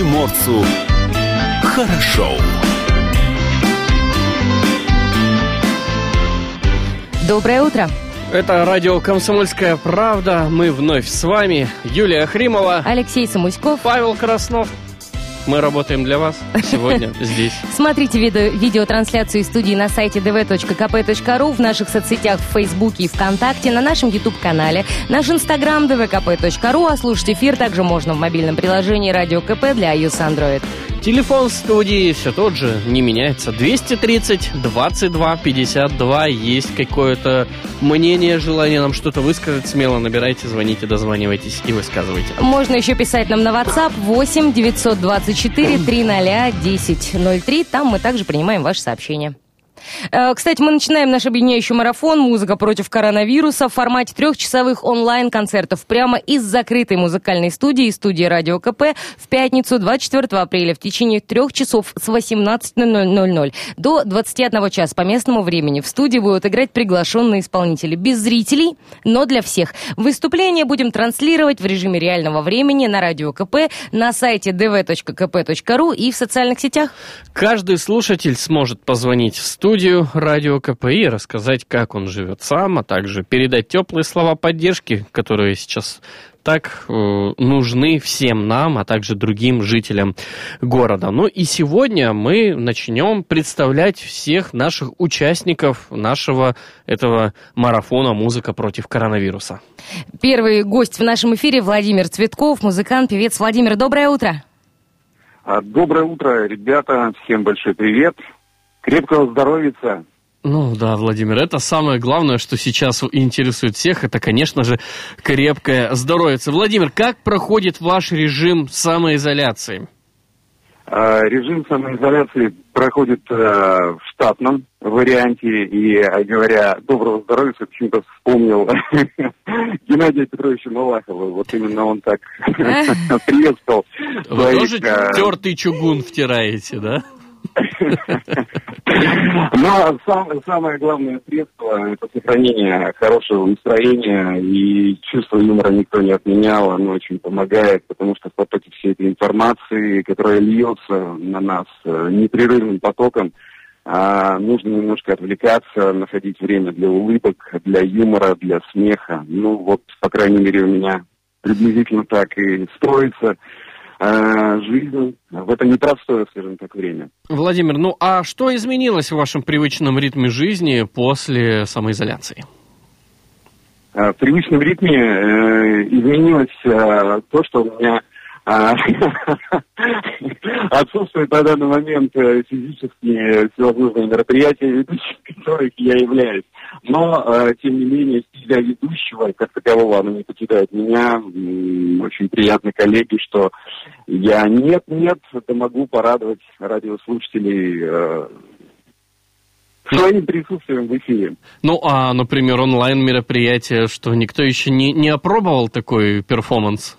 приморцу хорошо. Доброе утро. Это радио «Комсомольская правда». Мы вновь с вами. Юлия Хримова. Алексей Самуськов. Павел Краснов. Мы работаем для вас сегодня здесь. Смотрите видео, видеотрансляцию студии на сайте dv.kp.ru, в наших соцсетях в Фейсбуке и ВКонтакте, на нашем YouTube-канале, наш инстаграм dvkp.ru, а слушать эфир также можно в мобильном приложении «Радио КП» для iOS Android. Телефон студии все тот же, не меняется. 230 22 52. Есть какое-то мнение, желание нам что-то высказать, смело набирайте, звоните, дозванивайтесь и высказывайте. Можно еще писать нам на WhatsApp 8 924 300 1003. Там мы также принимаем ваши сообщения. Э, кстати, мы начинаем наш объединяющий марафон «Музыка против коронавируса» в формате трехчасовых онлайн-концертов прямо из закрытой музыкальной студии, студии «Радио КП» в пятницу 24 апреля в течение трех часов с 18.00 до 21 часа по местному времени. В студии будут играть приглашенные исполнители без зрителей, но для всех. Выступление будем транслировать в режиме реального времени на Радио КП, на сайте dv.kp.ru и в социальных сетях. Каждый слушатель сможет позвонить в студию студию радио КПИ, рассказать, как он живет сам, а также передать теплые слова поддержки, которые сейчас так э, нужны всем нам, а также другим жителям города. Ну и сегодня мы начнем представлять всех наших участников нашего этого марафона «Музыка против коронавируса». Первый гость в нашем эфире Владимир Цветков, музыкант, певец. Владимир, доброе утро. А, доброе утро, ребята. Всем большой привет. Крепкого здоровья. Ну да, Владимир, это самое главное, что сейчас интересует всех, это, конечно же, крепкое здоровье. Владимир, как проходит ваш режим самоизоляции? А, режим самоизоляции проходит э, в штатном варианте, и, э, говоря доброго здоровья, почему-то вспомнил Геннадия Петровича Малахова. Вот именно он так приветствовал. Вы тоже э, тертый чугун втираете, да? Но сам, самое главное средство – это сохранение хорошего настроения, и чувство юмора никто не отменял, оно очень помогает, потому что в потоке всей этой информации, которая льется на нас э, непрерывным потоком, а нужно немножко отвлекаться, находить время для улыбок, для юмора, для смеха. Ну вот, по крайней мере, у меня приблизительно так и строится жизнь в это непростое, скажем так, время. Владимир, ну а что изменилось в вашем привычном ритме жизни после самоизоляции? Э, в привычном ритме э, изменилось э, то, что у меня а, отсутствует на данный момент э, физические всевозможные мероприятия, ведущих которых я являюсь. Но, э, тем не менее, стиля ведущего, как такового, оно не покидает меня. Очень приятно, коллеги, что я нет-нет, да могу порадовать радиослушателей э, своим присутствием в эфире. Ну, а, например, онлайн-мероприятие, что никто еще не, не опробовал такой перформанс?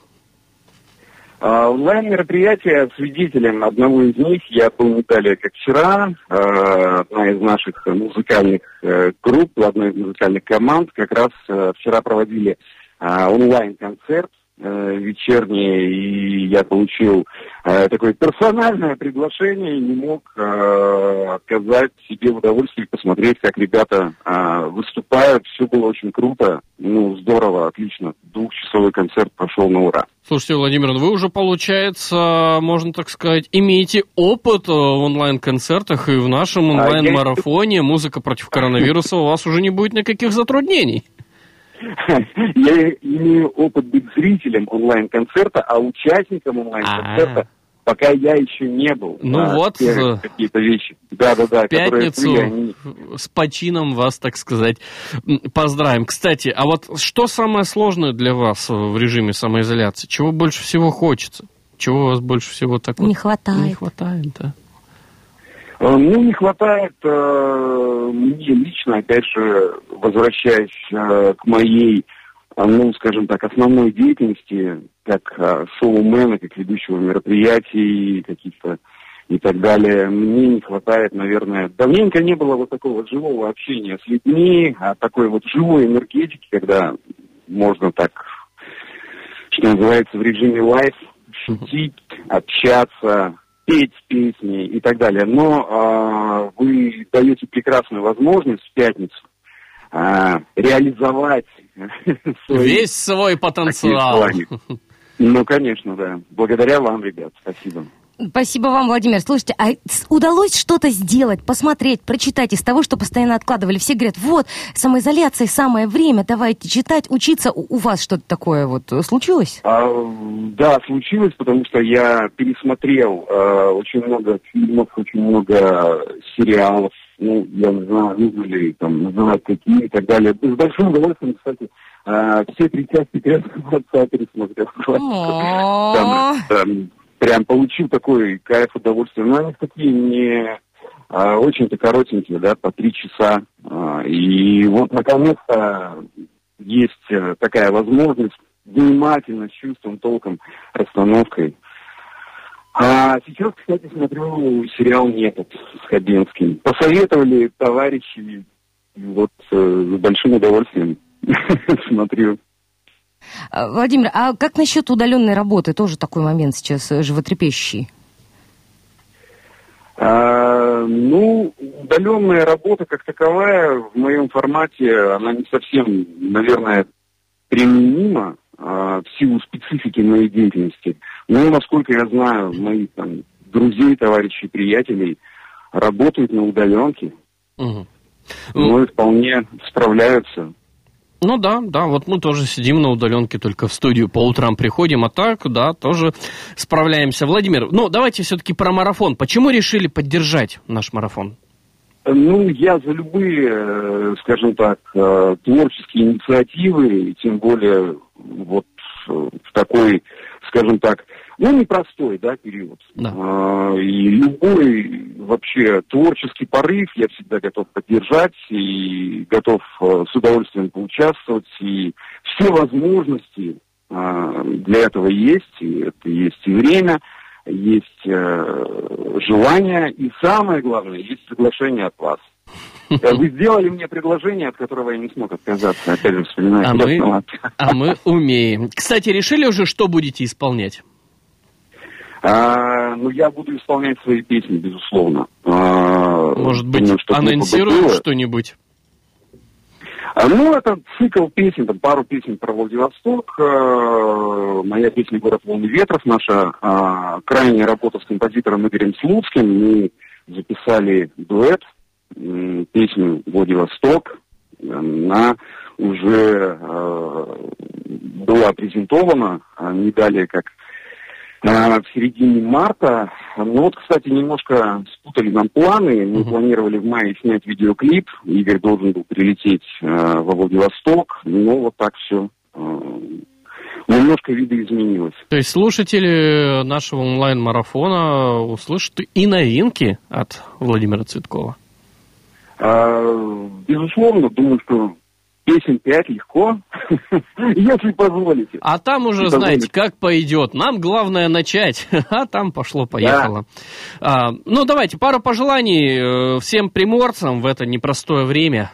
А, онлайн-мероприятие свидетелем одного из них я был не далее, как вчера. А, одна из наших музыкальных э, групп, одной из музыкальных команд как раз э, вчера проводили а, онлайн-концерт Э, вечернее, и я получил такое персональное приглашение и не мог отказать себе в удовольствии посмотреть, как ребята э, выступают. Все было очень круто, ну, здорово, отлично. Двухчасовой концерт прошел на ура. Слушайте, Владимир, ну вы уже, получается, можно так сказать, имеете опыт в онлайн-концертах и в нашем а онлайн-марафоне. «Музыка против коронавируса» у вас уже не будет никаких затруднений. Я имею опыт быть зрителем онлайн-концерта, а участником онлайн-концерта пока я еще не был. Ну а, вот, э, какие-то вещи. Да, да, да. Пятницу были, они... с почином вас, так сказать, поздравим. Кстати, а вот что самое сложное для вас в режиме самоизоляции? Чего больше всего хочется? Чего у вас больше всего так не вот... хватает? Не хватает, да. Э, ну, не хватает э, мне лично, опять же, возвращаясь э, к моей, э, ну, скажем так, основной деятельности, как э, шоумена, как ведущего мероприятий, каких-то и так далее. Мне не хватает, наверное, давненько не было вот такого живого общения с людьми, а такой вот живой энергетики, когда можно так, что называется, в режиме лайф шутить, общаться, петь песни и так далее. Но э, вы даете прекрасную возможность в пятницу э, реализовать Весь свой потенциал. Ну, конечно, да. Благодаря вам, ребят. Спасибо. Спасибо вам, Владимир. Слушайте, а удалось что-то сделать, посмотреть, прочитать из того, что постоянно откладывали? Все говорят, вот, самоизоляция, самое время, давайте читать, учиться. У, у вас что-то такое вот случилось? А, да, случилось, потому что я пересмотрел э, очень много фильмов, очень много сериалов, ну, я не знаю, нужно ли там называть какие и так далее. С большим удовольствием, кстати, э, все три части «Крестного отца» пересмотрел. Там, там, прям получил такой кайф, удовольствие. Но они такие не а, очень-то коротенькие, да, по три часа. А, и вот наконец-то есть а, такая возможность внимательно, с чувством, толком, расстановкой. А сейчас, кстати, смотрю сериал «Метод» с Хабенским. Посоветовали товарищи, вот э, с большим удовольствием смотрю. А, Владимир, а как насчет удаленной работы? Тоже такой момент сейчас э, животрепещущий. А, ну, удаленная работа как таковая в моем формате, она не совсем, наверное, применима в силу специфики моей деятельности. Но, насколько я знаю, мои там, друзей, товарищей, приятелей работают на удаленке. Угу. Ну, и вполне справляются. Ну да, да, вот мы тоже сидим на удаленке, только в студию по утрам приходим, а так, да, тоже справляемся. Владимир, ну давайте все-таки про марафон. Почему решили поддержать наш марафон? Ну, я за любые, э, скажем так, э, творческие инициативы, тем более вот э, в такой, скажем так, ну, непростой, да, период. Да. А, и любой вообще творческий порыв я всегда готов поддержать и готов с удовольствием поучаствовать. И все возможности а, для этого есть. И это есть и время, есть а, желание, и самое главное, есть приглашение от вас. Вы сделали мне предложение, от которого я не смог отказаться. Опять же, вспоминаю. А мы, а мы умеем. Кстати, решили уже, что будете исполнять? А, ну, я буду исполнять свои песни, безусловно. А, Может быть, анонсируем что-нибудь? А, ну, это цикл песен, там пару песен про Владивосток, а, моя песня «Город волны ветров», наша а, крайняя работа с композитором Игорем Слуцким. Мы записали дуэт, песню «Владивосток». Она уже а, была презентована не далее, как в середине марта. Ну вот, кстати, немножко спутали нам планы. Мы uh-huh. планировали в мае снять видеоклип. Игорь должен был прилететь э, во Владивосток. Но вот так все э, немножко видоизменилось. То есть слушатели нашего онлайн-марафона услышат и новинки от Владимира Цветкова? А, безусловно, думаю, что песен пять легко, если позволите. А там уже, знаете, как пойдет. Нам главное начать, а там пошло-поехало. Да. А, ну, давайте, пару пожеланий э, всем приморцам в это непростое время.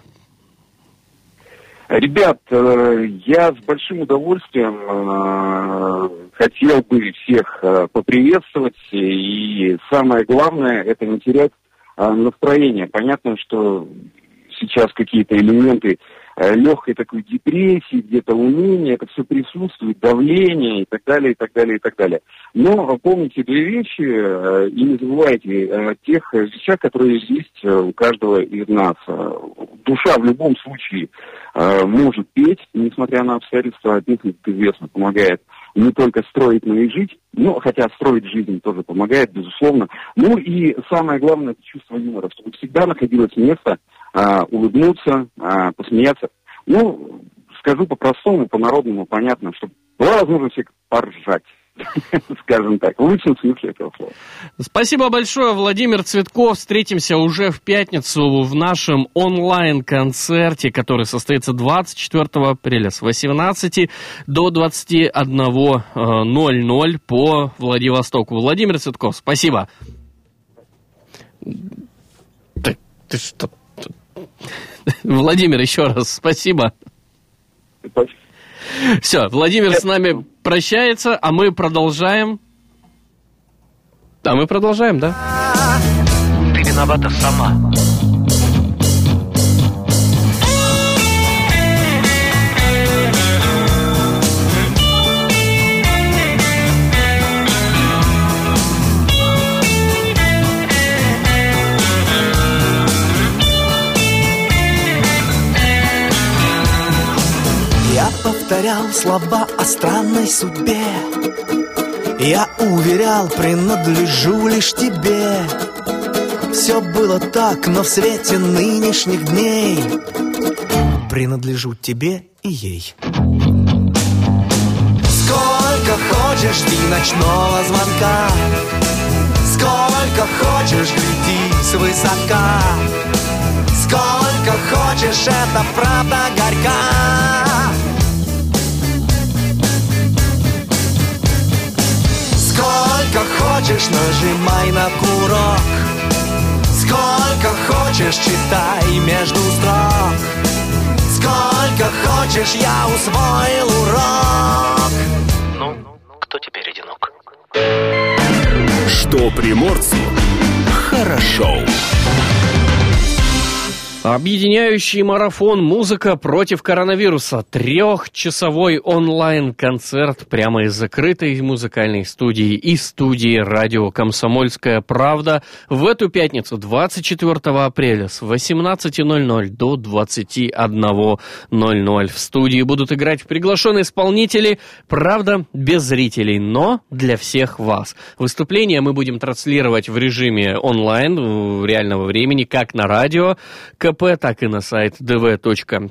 Ребят, э, я с большим удовольствием э, хотел бы всех поприветствовать. И самое главное, это не терять настроение. Понятно, что сейчас какие-то элементы легкой такой депрессии, где-то уныние, это все присутствует, давление и так далее, и так далее, и так далее. Но помните две вещи э, и не забывайте о тех вещах, которые есть э, у каждого из нас. Душа в любом случае может петь, несмотря на обстоятельства, песня, как известно, помогает не только строить, но и жить. Ну, хотя строить жизнь тоже помогает, безусловно. Ну и самое главное, это чувство юмора, чтобы всегда находилось место, а, улыбнуться, а, посмеяться. Ну, скажу по-простому, по-народному, понятно, чтобы была возможность поржать. Скажем так, в лучшем смысле этого слова. Спасибо большое, Владимир Цветков. Встретимся уже в пятницу в нашем онлайн-концерте, который состоится 24 апреля с 18 до 21.00 э, по Владивостоку. Владимир Цветков, спасибо. Ты, ты что? Владимир, еще раз спасибо. Все, Владимир с нами прощается, а мы продолжаем. Да, мы продолжаем, да? Ты виновата сама. Повторял слова о странной судьбе. Я уверял, принадлежу лишь тебе. Все было так, но в свете нынешних дней. Принадлежу тебе и ей. Сколько хочешь ты ночного звонка. Сколько хочешь гляди свысока Сколько хочешь, это правда горька Сколько хочешь, нажимай на курок Сколько хочешь, читай между строк Сколько хочешь, я усвоил урок Ну, кто теперь одинок? Что приморцу хорошо. Объединяющий марафон «Музыка против коронавируса». Трехчасовой онлайн-концерт прямо из закрытой музыкальной студии и студии радио «Комсомольская правда» в эту пятницу, 24 апреля с 18.00 до 21.00. В студии будут играть приглашенные исполнители, правда, без зрителей, но для всех вас. Выступление мы будем транслировать в режиме онлайн, в реального времени, как на радио, КП, так и на сайт dv.kp.ru,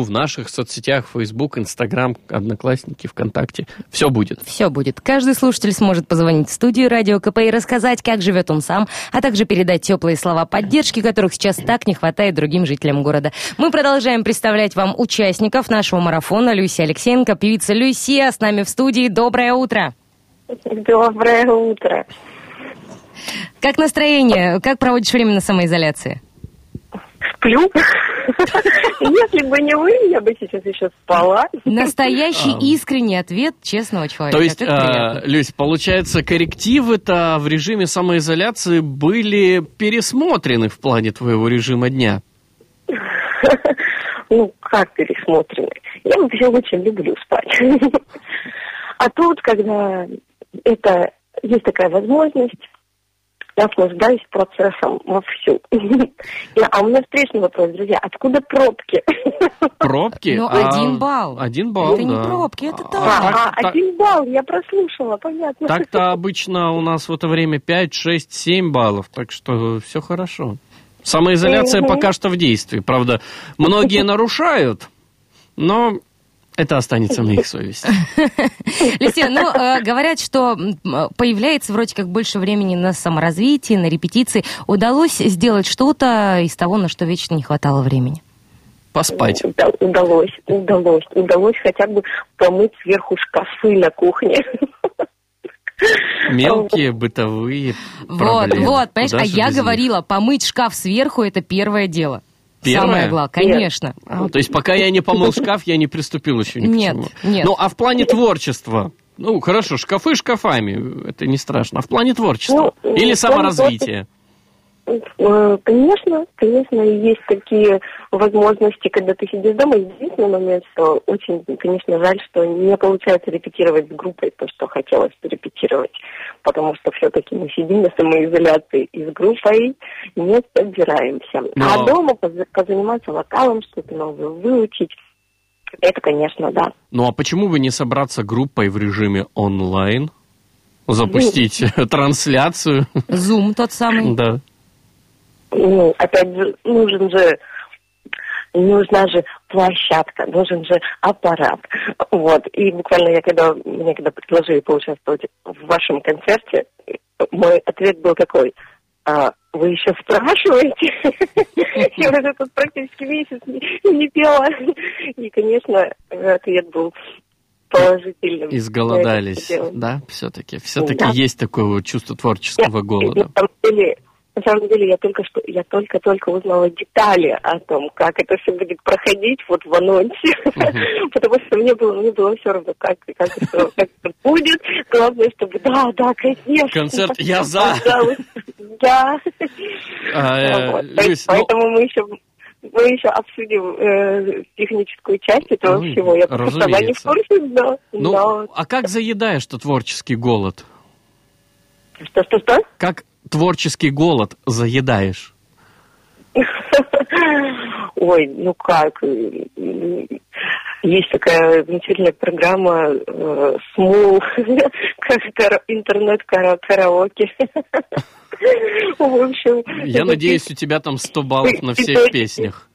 в наших соцсетях, Facebook, Instagram, Одноклассники, ВКонтакте. Все будет. Все будет. Каждый слушатель сможет позвонить в студию Радио КП и рассказать, как живет он сам, а также передать теплые слова поддержки, которых сейчас так не хватает другим жителям города. Мы продолжаем представлять вам участников нашего марафона. Люся Алексеенко, певица Люсия, с нами в студии. Доброе утро. Доброе утро. Как настроение? Как проводишь время на самоизоляции? Сплю. Если бы не вы, я бы сейчас еще спала. Настоящий искренний ответ честного человека. То есть, а. Люсь, получается, коррективы-то в режиме самоизоляции были пересмотрены в плане твоего режима дня. Ну, как пересмотрены? Я вообще очень люблю спать. А тут, когда это есть такая возможность, я наслаждаюсь процессом вовсю. А у меня встречный вопрос, друзья. Откуда пробки? Пробки? Ну, а, один балл. Один балл, Это не пробки, это А, так. А, так- один балл, я прослушала, понятно. Так-то обычно у нас в это время 5, 6, 7 баллов, так что все хорошо. Самоизоляция пока что в действии. Правда, многие нарушают, но это останется на их совести. Люсия, ну, э, говорят, что появляется вроде как больше времени на саморазвитие, на репетиции. Удалось сделать что-то из того, на что вечно не хватало времени? Поспать. Уда- Удалось, удалось, удалось хотя бы помыть сверху шкафы на кухне. Мелкие бытовые Вот, проблемы. вот, понимаешь, Куда а я говорила, помыть шкаф сверху это первое дело. Первое? Самое главное, конечно. А, то есть пока я не помыл шкаф, я не приступил еще ни к Нет, чему. нет. Ну, а в плане творчества? Ну, хорошо, шкафы шкафами, это не страшно. А в плане творчества? Ну, Или саморазвития? Э, Конечно, конечно, есть такие возможности, когда ты сидишь дома. Единственный момент, что очень, конечно, жаль, что не получается репетировать с группой то, что хотелось бы репетировать, потому что все-таки мы сидим на самоизоляции и с группой не собираемся. Но- А дома поз- позаниматься вокалом, что-то новое выучить, это, конечно, да. Ну, а почему бы не собраться группой в режиме онлайн? Запустить трансляцию? Зум тот самый. Да. Ну, опять же, нужен же, нужна же площадка, нужен же аппарат. Вот. И буквально я когда, мне когда предложили поучаствовать в вашем концерте, мой ответ был такой, «А, вы еще спрашиваете? Я уже тут практически месяц не, пела. И, конечно, ответ был положительным. Изголодались, да, все-таки? Все-таки есть такое чувство творческого голода. На самом деле, на самом деле я только что, я только-только узнала детали о том, как это все будет проходить вот в анонсе, потому что мне было, мне было все равно, как, как, это, как это будет. Главное, чтобы, да, да, конечно. Концерт «Я за». Да. А, э, ну, Поэтому мы еще мы еще обсудим э, техническую часть этого Ну, всего. Я просто сама не в курсе, ну, да. а как заедаешь-то творческий голод? Что-что-что? Как творческий голод заедаешь? Ой, ну как? Есть такая замечательная программа э, СМУ, как кара- интернет-караоке. В общем... Я надеюсь, у тебя там 100 баллов на всех песнях.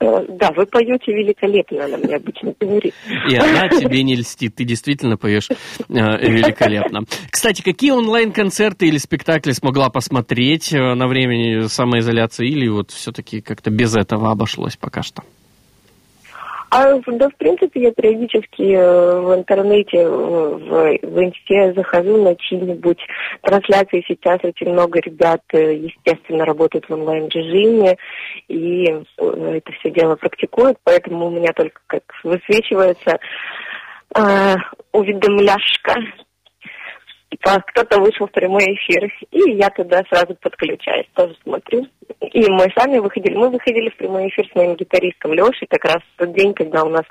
Э, Да, вы поете великолепно, она мне обычно говорит. И она тебе не льстит. Ты действительно поешь э, великолепно. Кстати, какие онлайн-концерты или спектакли смогла посмотреть э, на времени самоизоляции? Или вот все-таки как-то без этого обошлось пока что? А да, в принципе, я периодически э, в интернете, э, в, в инсте захожу на чьи-нибудь трансляции. Сейчас очень много ребят, э, естественно, работают в онлайн-режиме и это все дело практикуют, поэтому у меня только как высвечивается э, уведомляшка. Типа, кто-то вышел в прямой эфир, и я туда сразу подключаюсь, тоже смотрю. И мы сами выходили, мы выходили в прямой эфир с моим гитаристом Лешей как раз в тот день, когда у нас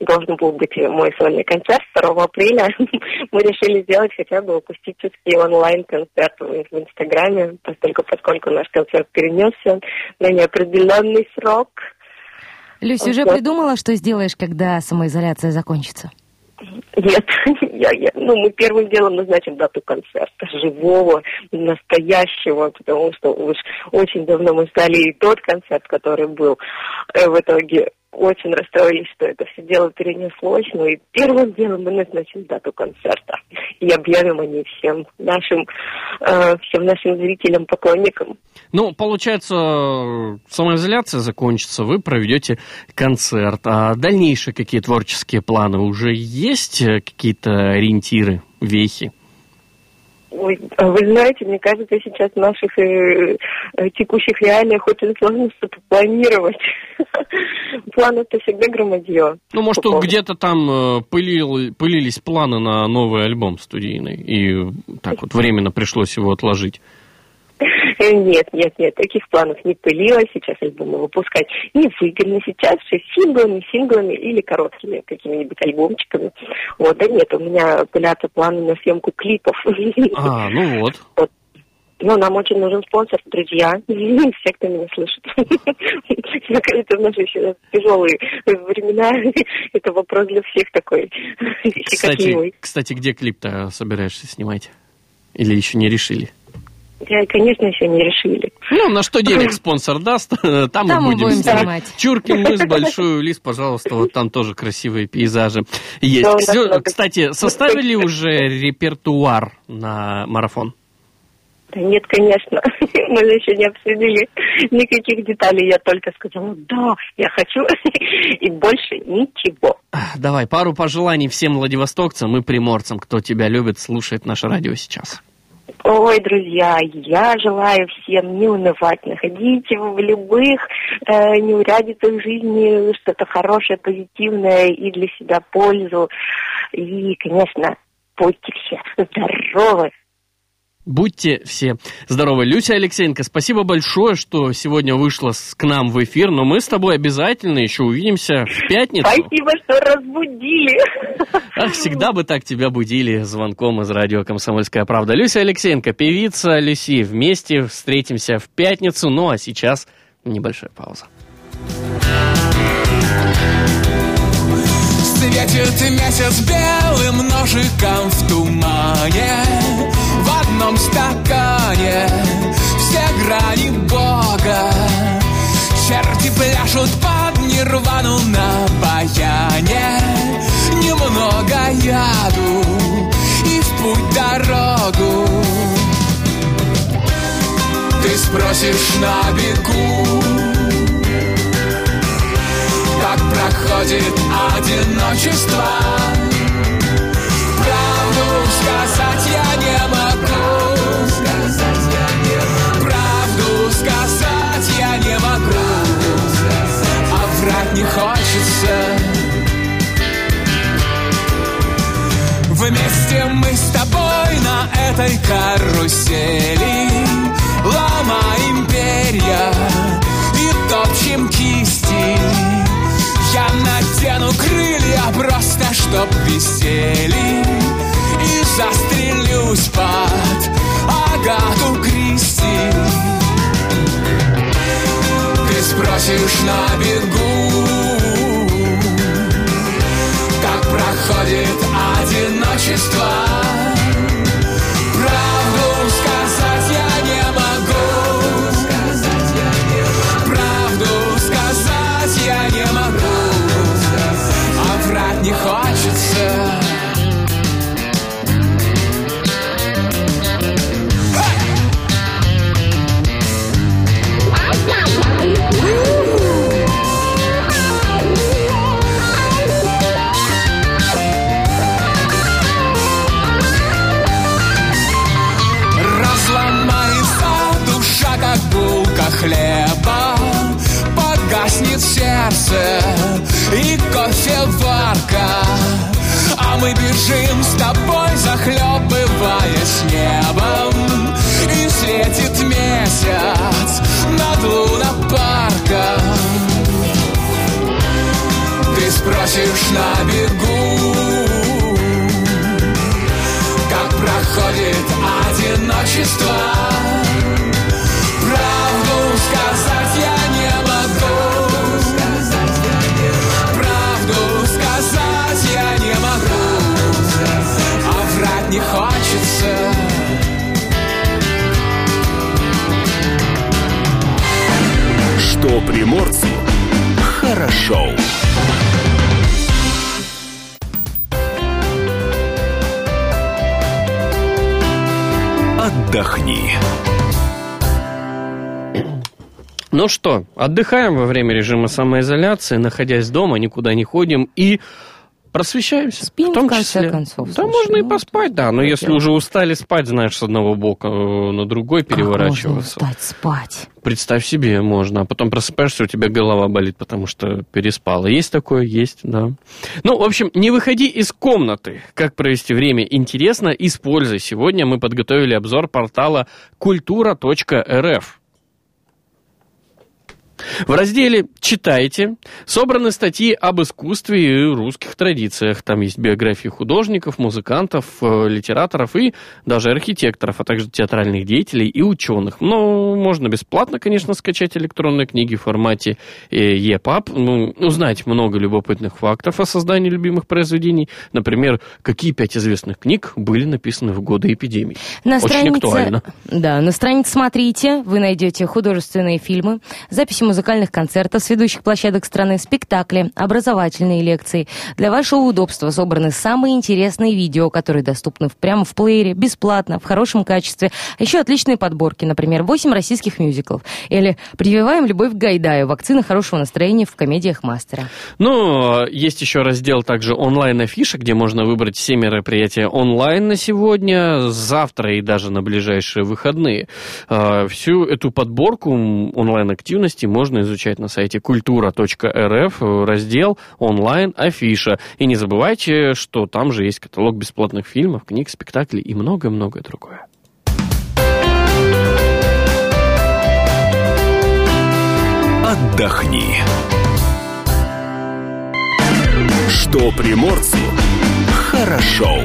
должен был быть мой сольный концерт 2 апреля. Мы решили сделать хотя бы акустический онлайн-концерт в в Инстаграме, поскольку, поскольку наш концерт перенесся на неопределенный срок. Люся, уже придумала, что сделаешь, когда самоизоляция закончится? Нет, я, я, ну, мы первым делом назначим дату концерта, живого, настоящего, потому что уж очень давно мы ждали и тот концерт, который был. Э, В итоге очень расстроились, что это все дело перенеслось, но и первым делом мы назначим дату концерта и объявим о ней всем нашим, э, всем нашим зрителям, поклонникам. Ну, получается, самоизоляция закончится, вы проведете концерт. А дальнейшие какие творческие планы? Уже есть э, какие-то ориентиры, вехи? Ой, а вы знаете, мне кажется, сейчас в наших э, э, текущих реалиях очень сложно что-то планировать. Планы-то всегда громадье. Ну, может, где-то там э, пылил- пылились планы на новый альбом студийный, и так вот временно пришлось его отложить. Нет, нет, нет, таких планов не пылилось. Сейчас альбомы выпускать невыгодно. Сейчас все синглами, синглами или короткими какими-нибудь альбомчиками. Вот, да нет, у меня пылятся планы на съемку клипов. А, ну вот. Ну, нам очень нужен спонсор, друзья, все, кто меня слышит. Мне кажется, в наши еще тяжелые времена это вопрос для всех такой Кстати, кстати, где клип-то собираешься снимать? Или еще не решили? Я, конечно, еще не решили. Ну, на что денег спонсор даст, там, Там мы мы будем будем снимать. снимать. Чуркин мыс, большой лист, пожалуйста, вот там тоже красивые пейзажи есть. Да, много. кстати, составили уже репертуар на марафон? Да Нет, конечно, мы же еще не обсудили никаких деталей. Я только сказала, да, я хочу, и больше ничего. Давай, пару пожеланий всем владивостокцам и приморцам, кто тебя любит, слушает наше радио сейчас. Ой, друзья, я желаю всем не унывать, находите в любых э, неурядицах жизни что-то хорошее, позитивное и для себя пользу. И, конечно, будьте все здоровы. Будьте все здоровы. Люся Алексеенко, спасибо большое, что сегодня вышла с- к нам в эфир, но мы с тобой обязательно еще увидимся в пятницу. Спасибо, что разбудили. Ах, всегда бы так тебя будили звонком из радио «Комсомольская правда». Люся Алексеенко, певица Люси. Вместе встретимся в пятницу. Ну, а сейчас небольшая пауза. Светит месяц белым ножиком в тумане одном стакане. Все грани Бога. Черти пляшут под нирвану на баяне. Немного яду и в путь дорогу. Ты спросишь на бегу как проходит одиночество Вместе мы с тобой на этой карусели Ломаем перья и топчем кисти. Я надену крылья просто чтоб висели И застрелюсь под Агату Кристи. Ты спросишь на бегу Как проходит одиночество тобой, захлебываясь небом И светит месяц над лунопарком. Ты спросишь на бегу как проходит одиночество приморцу хорошо. Отдохни. Ну что, отдыхаем во время режима самоизоляции, находясь дома, никуда не ходим и просвещаемся. Спим, в том в конце числе. концов, Да, слушай, можно и ну, поспать, да. Но если дело. уже устали спать, знаешь, с одного бока э, на другой Как можно переворачиваться. устать спать? Представь себе, можно. А потом просыпаешься, у тебя голова болит, потому что переспала. Есть такое? Есть, да. Ну, в общем, не выходи из комнаты. Как провести время интересно, используй. Сегодня мы подготовили обзор портала культура.рф. В разделе «Читайте» собраны статьи об искусстве и русских традициях. Там есть биографии художников, музыкантов, э, литераторов и даже архитекторов, а также театральных деятелей и ученых. Но можно бесплатно, конечно, скачать электронные книги в формате э, EPUB, ну, узнать много любопытных фактов о создании любимых произведений. Например, какие пять известных книг были написаны в годы эпидемии. На Очень странице, актуально. Да, на странице «Смотрите» вы найдете художественные фильмы, записи музыкальных концертов с ведущих площадок страны, спектакли, образовательные лекции. Для вашего удобства собраны самые интересные видео, которые доступны прямо в плеере, бесплатно, в хорошем качестве. Еще отличные подборки, например, 8 российских мюзиклов. Или «Прививаем любовь к Гайдаю. Вакцина хорошего настроения в комедиях мастера». Ну, есть еще раздел также онлайн-афиша, где можно выбрать все мероприятия онлайн на сегодня, завтра и даже на ближайшие выходные. А, Всю эту подборку онлайн-активности можно изучать на сайте культура.рф, раздел онлайн-афиша. И не забывайте, что там же есть каталог бесплатных фильмов, книг, спектаклей и многое-многое другое. Отдохни. Что приморцу хорошо.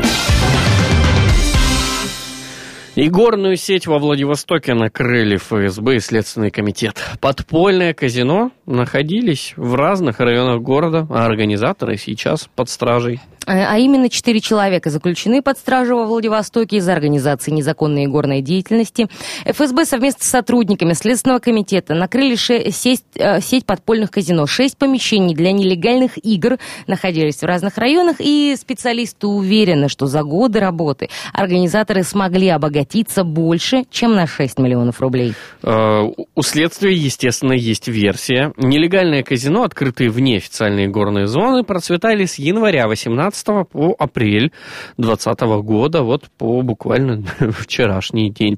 И горную сеть во Владивостоке накрыли ФСБ и Следственный комитет. Подпольное казино находились в разных районах города, а организаторы сейчас под стражей. А а именно четыре человека заключены под стражу во Владивостоке из-за организации незаконной горной деятельности. ФСБ совместно с сотрудниками Следственного комитета накрыли сеть, э, сеть подпольных казино. Шесть помещений для нелегальных игр находились в разных районах, и специалисты уверены, что за годы работы организаторы смогли обогатиться больше, чем на 6 миллионов рублей. Э, У следствия, естественно, есть версия. Нелегальные казино, открытые вне официальной горной зоны, процветали с января 2018 15 по апрель 2020 года, вот по буквально вчерашний день.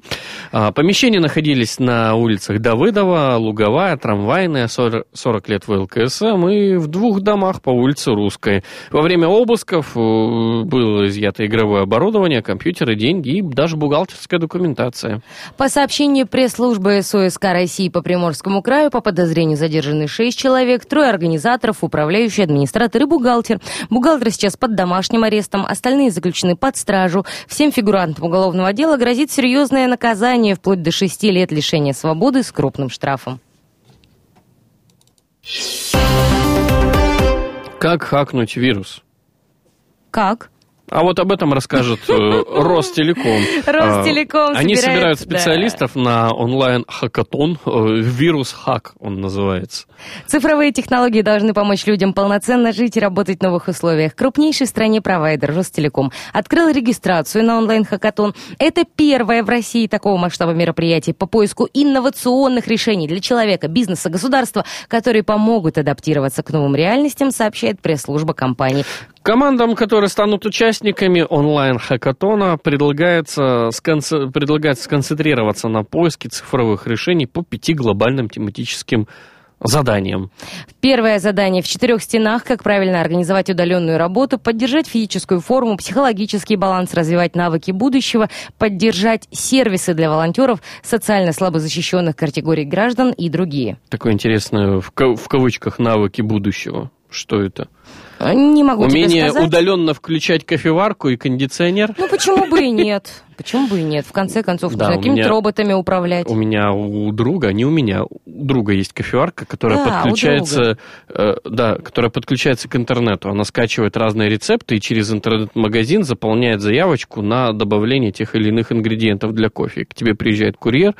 А, помещения находились на улицах Давыдова, Луговая, Трамвайная, 40 лет в ЛКСМ и в двух домах по улице Русской. Во время обысков э, было изъято игровое оборудование, компьютеры, деньги и даже бухгалтерская документация. По сообщению пресс-службы СОСК России по Приморскому краю, по подозрению задержаны 6 человек, трое организаторов, управляющий, администратор и бухгалтер. Бухгалтер сейчас под домашним арестом, остальные заключены под стражу. Всем фигурантам уголовного дела грозит серьезное наказание, вплоть до 6 лет лишения свободы с крупным штрафом. Как хакнуть вирус? Как? А вот об этом расскажет э, Ростелеком. Ростелеком А, Они собирают специалистов на онлайн-хакатон. э, Вирус-хак он называется. Цифровые технологии должны помочь людям полноценно жить и работать в новых условиях. Крупнейший в стране провайдер Ростелеком открыл регистрацию на онлайн-хакатон. Это первое в России такого масштаба мероприятие по поиску инновационных решений для человека, бизнеса, государства, которые помогут адаптироваться к новым реальностям, сообщает пресс-служба компании. Командам, которые станут участниками онлайн-хакатона, предлагается, сконце- предлагается сконцентрироваться на поиске цифровых решений по пяти глобальным тематическим заданиям. Первое задание в четырех стенах, как правильно организовать удаленную работу, поддержать физическую форму, психологический баланс, развивать навыки будущего, поддержать сервисы для волонтеров, социально слабо защищенных категорий граждан и другие. Такое интересное в, ка- в кавычках навыки будущего. Что это? Не могу Умение удаленно включать кофеварку и кондиционер. Ну, почему бы и нет? Почему бы и нет? В конце концов, Да, нужно какими-то меня- роботами управлять. У меня у друга, не у меня, у друга есть кофеварка, которая Да, подключается, э, да, которая подключается к интернету. Она скачивает разные рецепты и через интернет-магазин заполняет заявочку на добавление тех или иных ингредиентов для кофе. К тебе приезжает курьер,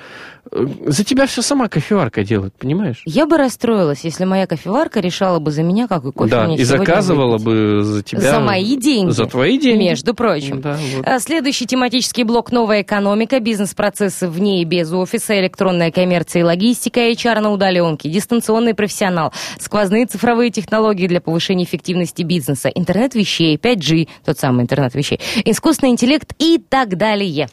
э, за тебя все сама кофеварка делает, понимаешь? Я бы расстроилась, если моя кофеварка решала бы за меня, какой кофе да, мне и заказывала выпить. бы за тебя. За мои деньги. За твои деньги. Между прочим. Да, вот. А, Следующий тематический блок «Новая экономика», бизнес-процессы вне и без офиса, электронная коммерция и логистика, HR на удаленке, дистанционный профессионал, сквозные цифровые технологии для повышения эффективности бизнеса, интернет вещей, 5G, тот самый интернет вещей, искусственный интеллект и так далее.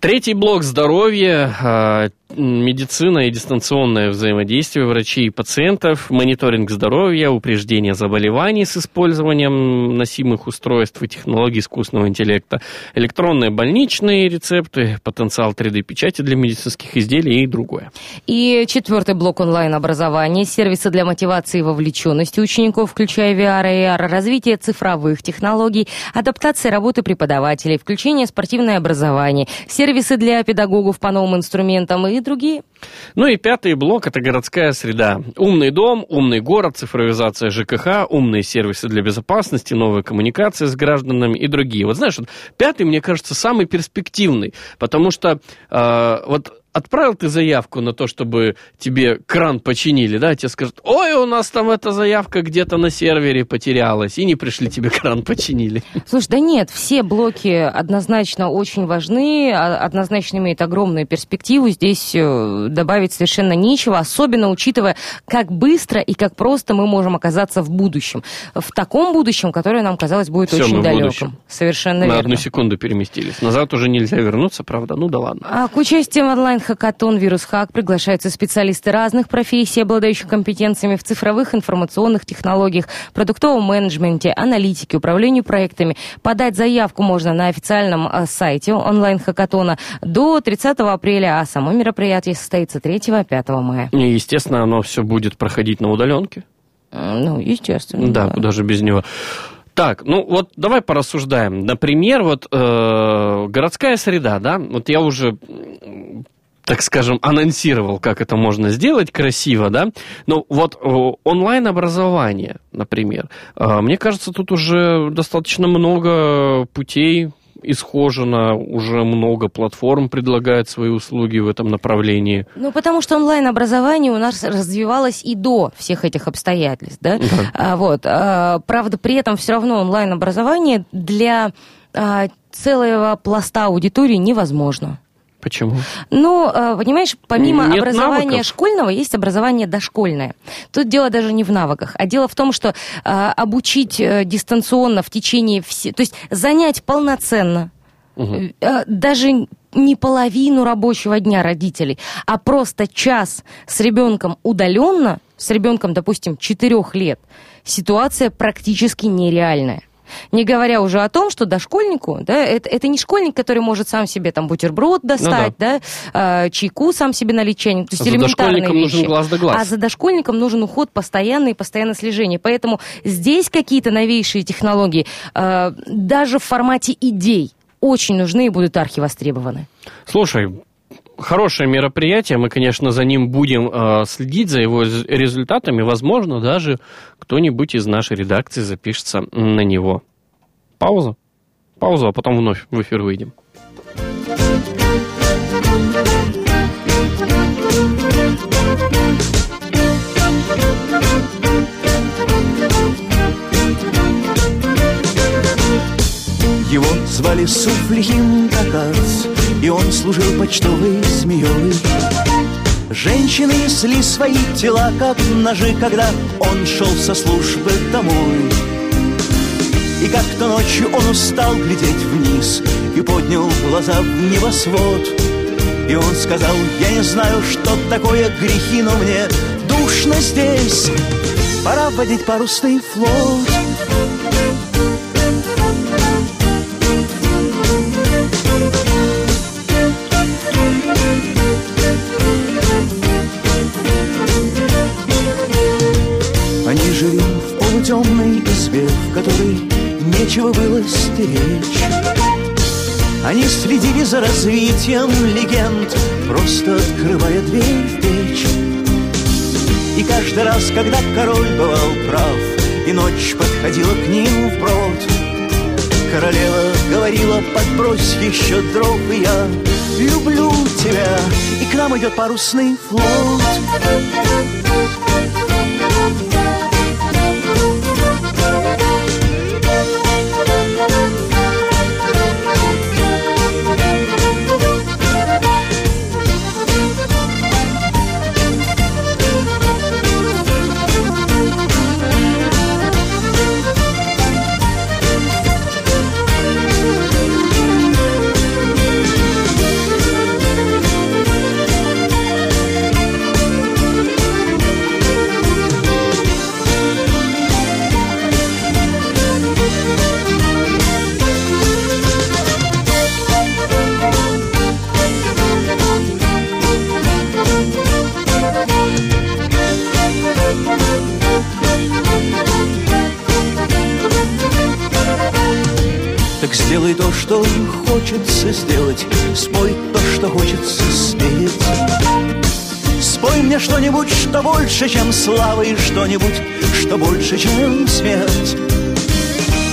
Третий блок здоровья, а, медицина и дистанционное взаимодействие врачей и пациентов, мониторинг здоровья, упреждение заболеваний с использованием носимых устройств и технологий искусственного интеллекта, электронные больничные рецепты, потенциал 3D-печати для медицинских изделий и другое. И четвертый блок онлайн-образования, сервисы для мотивации и вовлеченности учеников, включая VR и AR, развитие цифровых технологий, адаптация работы преподавателей, включение спортивное образование, сервисы для педагогов по новым инструментам и другие. Ну и пятый блок – это городская среда. Умный дом, умный город, цифровизация ЖКХ, умные сервисы для безопасности, новые коммуникации с гражданами и другие. Вот знаешь, вот пятый, мне кажется, самый перспективный, потому что э, вот отправил ты заявку на то, чтобы тебе кран починили, да, тебе скажут, ой, у нас там эта заявка где-то на сервере потерялась, и не пришли, тебе кран починили. Слушай, да нет, все блоки однозначно очень важны, а- однозначно имеют огромную перспективу. Здесь э, добавить совершенно нечего, особенно учитывая, как быстро и как просто мы можем оказаться в будущем. В таком будущем, которое нам казалось будет мы очень далеким. будущем. Совершенно На верно. одну секунду переместились. Назад уже нельзя вернуться, правда? Ну да ладно. А к участию в онлайн-хакатон «Вирус Хак» приглашаются специалисты разных профессий, обладающих компетенциями в цифровых информационных технологиях, продуктовом менеджменте, аналитике, управлению проектами. Подать заявку можно на официальном э, сайте онлайн-хакатона до 30 апреля, а само мероприятие состоится 3-5 мая. И, естественно, оно все будет проходить на удаленке. Ну, естественно. Да, куда же без него. Так, ну вот давай порассуждаем. Например, вот э, городская среда, да, вот я уже так скажем, анонсировал, как это можно сделать красиво, да. Но вот э, онлайн-образование, например, э, мне кажется, тут уже достаточно много путей исхожено, уже много платформ предлагает свои услуги в этом направлении. Ну, потому что онлайн-образование у нас развивалось и до всех этих обстоятельств, да? А, вот. а, правда, при этом все равно онлайн-образование для а, целого пласта аудитории невозможно. Почему? Ну, э, понимаешь, помимо Нет образования навыков. школьного есть образование дошкольное. Тут дело даже не в навыках, а дело в том, что э, обучить э, дистанционно в течение все, то есть занять полноценно э, даже не половину рабочего дня родителей, а просто час с ребенком удаленно, с ребенком, допустим, 4 лет, ситуация практически нереальная. Не говоря уже о том, что дошкольнику, да, это, это не школьник, который может сам себе там бутерброд достать, да, э, чайку сам себе налить чайник, то есть За элементарные дошкольником нужен вещи. глаз да глаз. А за дошкольником нужен уход постоянный и постоянное слежение. Поэтому здесь какие-то новейшие технологии, э, даже в формате идей, очень нужны и будут архивостребованы. Слушай, хорошее мероприятие, мы, конечно, за ним будем э, следить, за его рез- результатами. Возможно, даже кто-нибудь из нашей редакции запишется на него. Пауза. Пауза, а потом вновь в эфир выйдем. Его звали Суфлихим Такац, и он служил почтовой змеей. Женщины несли свои тела, как ножи, когда он шел со службы домой. И как-то ночью он устал глядеть вниз и поднял глаза в небосвод. И он сказал, я не знаю, что такое грехи, но мне душно здесь. Пора водить парусный флот. В полутемной избе, в которой нечего было стеречь. Они следили за развитием легенд, просто открывая дверь в печь. И каждый раз, когда король бывал прав, и ночь подходила к ним вброд, королева говорила, подбрось еще дров, и я люблю тебя, и к нам идет парусный флот. То, что хочется сделать. Спой то, что хочется спеть. Спой мне что-нибудь, что больше, чем слава И что-нибудь, что больше, чем смерть.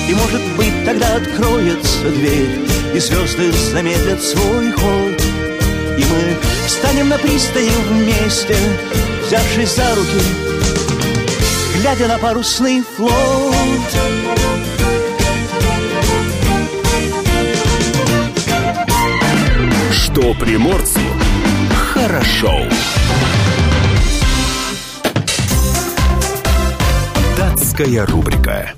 И, может быть, тогда откроется дверь И звезды замедлят свой ход. И мы встанем на пристани вместе Взявшись за руки Глядя на парусный флот Что приморцу хорошо. Датская рубрика.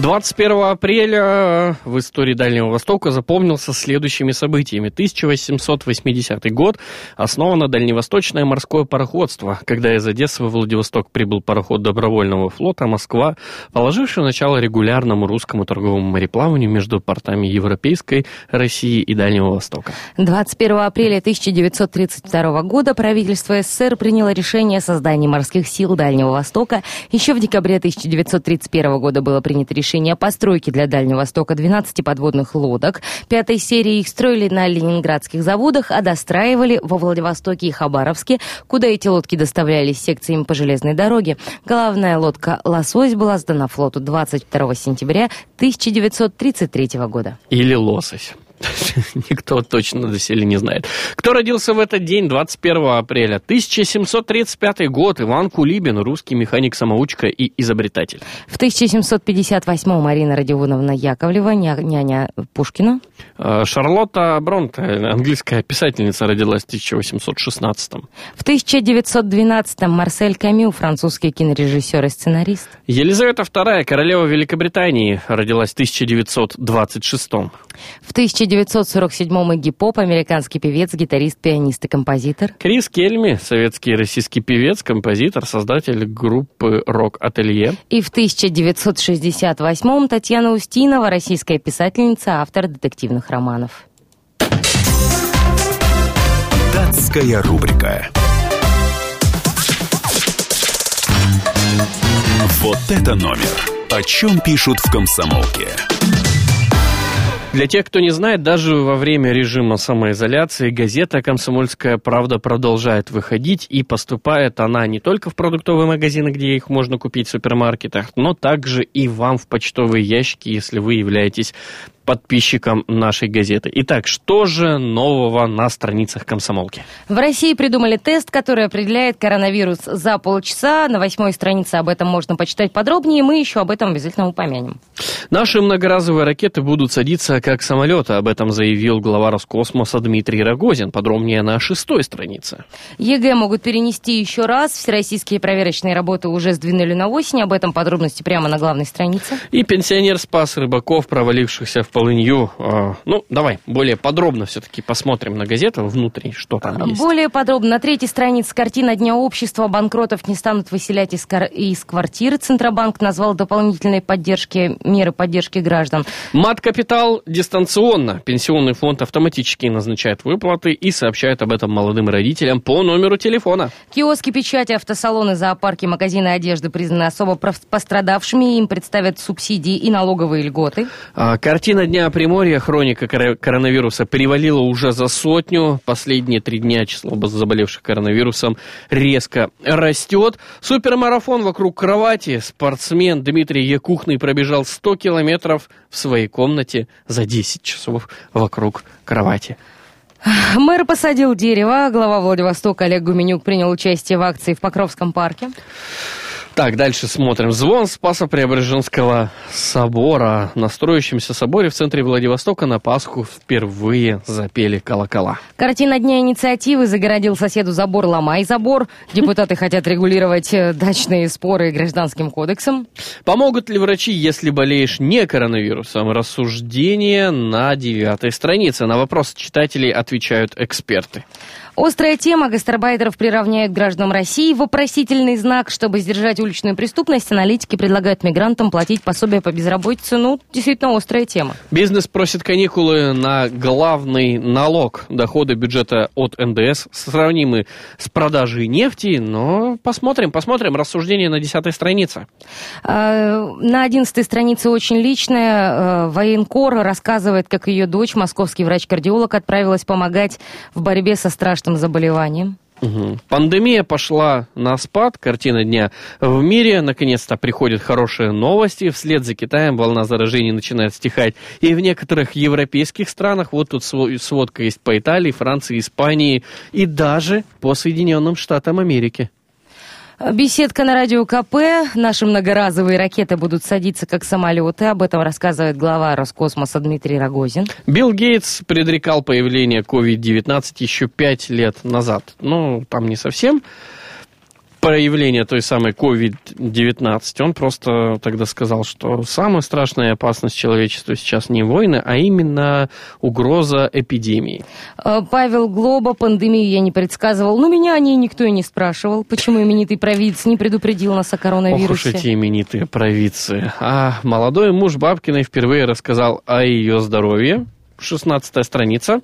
21 апреля в истории Дальнего Востока запомнился следующими событиями. 1880 год основано Дальневосточное морское пароходство, когда из Одессы во Владивосток прибыл пароход добровольного флота «Москва», положивший начало регулярному русскому торговому мореплаванию между портами Европейской, России и Дальнего Востока. 21 апреля 1932 года правительство СССР приняло решение о создании морских сил Дальнего Востока. Еще в декабре 1931 года было принято решение о постройке для Дальнего Востока 12 подводных лодок. Пятой серии их строили на ленинградских заводах, а достраивали во Владивостоке и Хабаровске, куда эти лодки доставлялись секциями по железной дороге. Главная лодка «Лосось» была сдана флоту 22 сентября 1933 года. Или лосось. никто точно доселе не знает. Кто родился в этот день, 21 апреля? 1735 год. Иван Кулибин, русский механик-самоучка и изобретатель. В 1758 Марина Родионовна Яковлева, ня- няня Пушкина. Э, Шарлотта Бронте, английская писательница, родилась в 1816 В 1912 Марсель Камю, французский кинорежиссер и сценарист. Елизавета II, королева Великобритании, родилась в 1926 В 1947 Игги Поп, американский певец, гитарист, пианист и композитор. Крис Кельми, советский и российский певец, композитор, создатель группы «Рок-ателье». И в 1968 Татьяна Устинова, российская писательница, автор детективных романов. Датская рубрика. Вот это номер. О чем пишут в комсомолке. Для тех, кто не знает, даже во время режима самоизоляции газета «Комсомольская правда» продолжает выходить, и поступает она не только в продуктовые магазины, где их можно купить в супермаркетах, но также и вам в почтовые ящики, если вы являетесь подписчиком нашей газеты. Итак, что же нового на страницах комсомолки? В России придумали тест, который определяет коронавирус за полчаса. На восьмой странице об этом можно почитать подробнее, мы еще об этом обязательно упомянем. Наши многоразовые ракеты будут садиться как самолеты. Об этом заявил глава Роскосмоса Дмитрий Рогозин. Подробнее на шестой странице. ЕГЭ могут перенести еще раз. Всероссийские проверочные работы уже сдвинули на осень. Об этом подробности прямо на главной странице. И пенсионер спас рыбаков, провалившихся в полынью. А, Ну, давай, более подробно все-таки посмотрим на газету внутри, что там есть. Более подробно на третьей странице картина Дня общества. Банкротов не станут выселять из, кар- из квартиры. Центробанк назвал дополнительной поддержки, меры поддержки граждан. Мат-капитал дистанционно. Пенсионный фонд автоматически назначает выплаты и сообщает об этом молодым родителям по номеру телефона. Киоски печати, автосалоны, зоопарки, магазины одежды признаны особо пострадавшими. Им представят субсидии и налоговые льготы. А, Картина Дня Приморья, хроника коро- коронавируса, перевалила уже за сотню. Последние три дня число заболевших коронавирусом резко растет. Супермарафон вокруг кровати. Спортсмен Дмитрий Якухный пробежал 100 километров в своей комнате за 10 часов вокруг кровати. Мэр посадил дерево. Глава Владивостока Олег Гуменюк принял участие в акции в Покровском парке. Так, дальше смотрим. Звон Спасо-Преображенского собора. На строящемся соборе в центре Владивостока на Пасху впервые запели колокола. Картина Дня инициативы загородил соседу забор «Ломай забор». Депутаты хотят регулировать э, дачные споры гражданским кодексом. Помогут ли врачи, если болеешь не коронавирусом? Рассуждение на девятой странице. На вопрос читателей отвечают эксперты. Острая тема. Гастарбайтеров приравняют к гражданам России. Вопросительный знак. Чтобы сдержать уличную преступность, аналитики предлагают мигрантам платить пособие по безработице. Ну, действительно острая тема. Бизнес просит каникулы на главный налог. Доходы бюджета от НДС сравнимы с продажей нефти, но посмотрим, посмотрим. Рассуждение на десятой странице. А, На одиннадцатой странице очень личное. Э, Военкор рассказывает, как ее дочь, московский врач-кардиолог, отправилась помогать в борьбе со страшным заболеванием. Мгм. Пандемия пошла на спад, картина дня. В мире наконец-то приходят хорошие новости. Вслед за Китаем волна заражений начинает стихать. И в некоторых европейских странах, вот тут сво- сводка есть по Италии, Франции, Испании и даже по Соединенным Штатам Америки. Беседка на радио КП. Наши многоразовые ракеты будут садиться как самолеты. Об этом рассказывает глава Роскосмоса Дмитрий Рогозин. Билл Гейтс предрекал появление COVID-19 еще пять лет назад. Ну, там не совсем проявление той самой COVID-19. Он просто тогда сказал, что самая страшная опасность человечества сейчас не войны, а именно угроза эпидемии. Э, Павел Глоба, пандемию я не предсказывал. Но меня о ней никто и не спрашивал. Почему именитый провидец не предупредил нас о Ох уж коронавирусе? эти именитые провидцы. А молодой муж Бабкиной впервые рассказал о ее здоровье. 16 страница.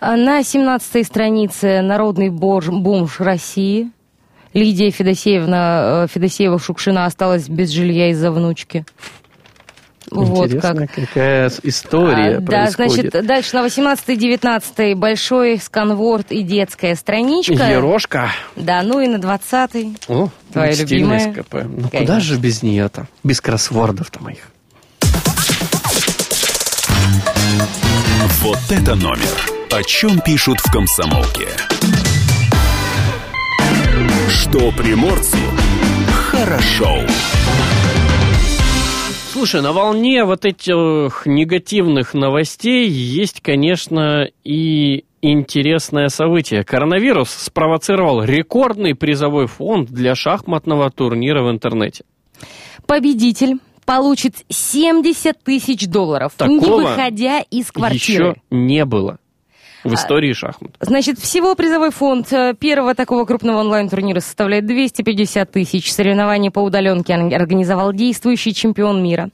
А На 17 странице «Народный бомж России». Лидия Федосеевна, э, Федосеева-Шукшина осталась без жилья из-за внучки. Вот как. Интересно, какая с- история А, да, происходит. значит, дальше на 18-19 большой сканворд и детская страничка. Ерошка. Да, ну и на 20 О, Твоя стильная любимая? СКП. Ну Конечно. куда же без нее-то? Без кроссвордов-то моих. Вот это номер. О чем пишут в комсомолке. Что приморцу хорошо. Слушай, на волне вот этих негативных новостей есть, конечно, и интересное событие. Коронавирус спровоцировал рекордный призовой фонд для шахматного турнира в интернете. Победитель получит 70 тысяч долларов, не Такого выходя из квартиры. Еще не было в истории шахмат. Значит, всего призовой фонд э, первого такого крупного онлайн-турнира составляет 250 тысяч. Соревнования по удаленке ор- организовал действующий чемпион мира.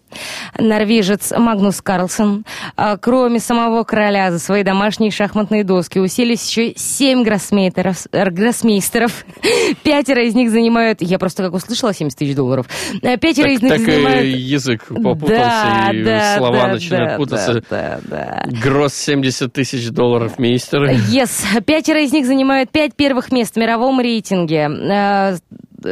Норвежец Магнус Карлсон. А, Кроме самого короля за свои домашние шахматные доски уселись еще семь гроссмейстеров. э, гроссмейстеров. Пятеро из них занимают... Я просто как услышала 70 тысяч долларов. Э, Пятеро Так, из них так занимают... язык попутался, Да, и да, слова да, начинают да, путаться. да, да, да. Гросс 70 тысяч долларов мейстеры. Yes. Пятеро из них занимают пять первых мест в мировом рейтинге. Э,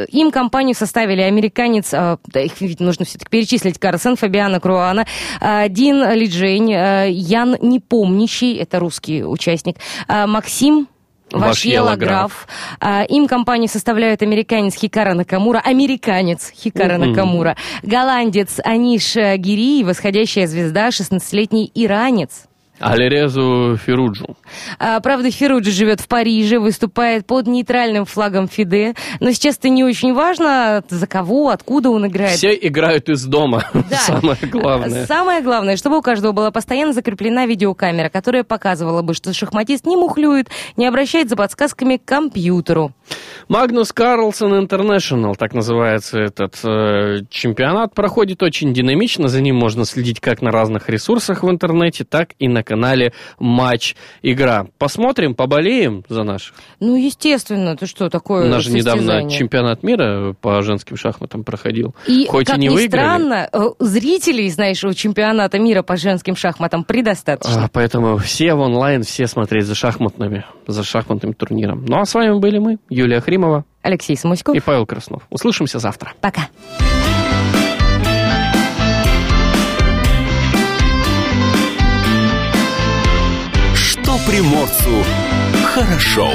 Им компанию составили американец, э, их ведь нужно все-таки перечислить, Карлсон, Фабиана Круана, э, Дин Лиджейн, э, Ян Непомнящий, это русский участник, э, Максим Вашьела Вашьела Граф. А, Им компанию составляют американец Хикара Накамура, американец Хикара Мгм. Накамура, голландец Аниш Гири и восходящая звезда 16-летний иранец. Алирезу Фируджу. А, Правда, Феруджи живет в Париже, выступает под нейтральным флагом Фиде. Но сейчас это не очень важно, за кого, откуда он играет. Все играют из дома. Да. Самое главное. Самое главное, чтобы у каждого была постоянно закреплена видеокамера, которая показывала бы, что шахматист не мухлюет, не обращает за подсказками к компьютеру. Магнус Карлсон Интернешнл, так называется этот э, чемпионат, проходит очень динамично. За ним можно следить как на разных ресурсах в интернете, так и на канале Матч Игра. Посмотрим, поболеем за наших. Ну, естественно, ты что, У такое нас же недавно чемпионат мира по женским шахматам проходил. И, Хоть как и не ни выиграли. странно, э, зрителей, знаешь, у чемпионата мира по женским шахматам предостаточно. А, поэтому все в онлайн, все смотреть за шахматными, за шахматным турниром. Ну а с вами были мы, Юлия Хримова Алексей Самуськов, и Павел Краснов. Услышимся завтра. пока. Приморцу хорошо.